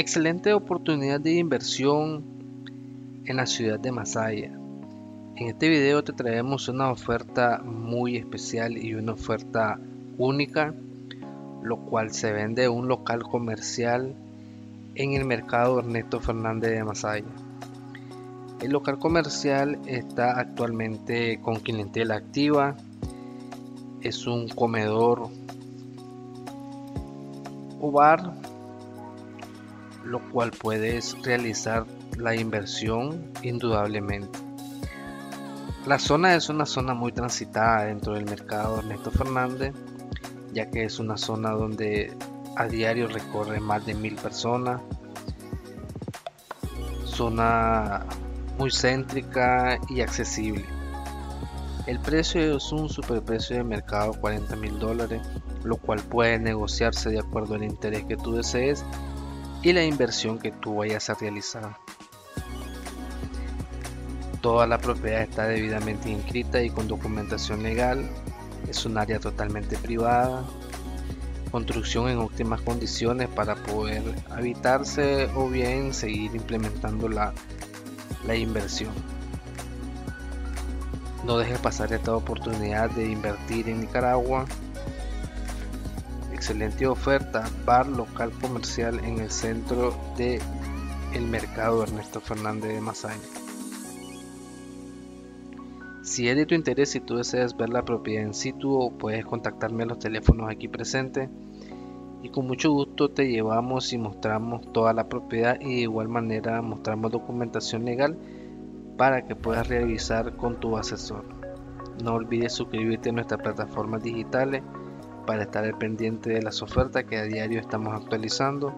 Excelente oportunidad de inversión en la ciudad de Masaya. En este video te traemos una oferta muy especial y una oferta única, lo cual se vende un local comercial en el mercado Ernesto Fernández de Masaya. El local comercial está actualmente con clientela activa. Es un comedor o bar lo cual puedes realizar la inversión indudablemente. La zona es una zona muy transitada dentro del mercado Ernesto Fernández, ya que es una zona donde a diario recorre más de mil personas. Zona muy céntrica y accesible. El precio es un superprecio de mercado 40 mil dólares, lo cual puede negociarse de acuerdo al interés que tú desees y la inversión que tú vayas a realizar. Toda la propiedad está debidamente inscrita y con documentación legal. Es un área totalmente privada. Construcción en óptimas condiciones para poder habitarse o bien seguir implementando la, la inversión. No dejes pasar esta oportunidad de invertir en Nicaragua excelente oferta, bar local comercial en el centro de el mercado Ernesto Fernández de Masaya. Si es de tu interés y tú deseas ver la propiedad en situ, puedes contactarme a los teléfonos aquí presentes y con mucho gusto te llevamos y mostramos toda la propiedad y de igual manera mostramos documentación legal para que puedas revisar con tu asesor. No olvides suscribirte a nuestras plataformas digitales para estar al pendiente de las ofertas que a diario estamos actualizando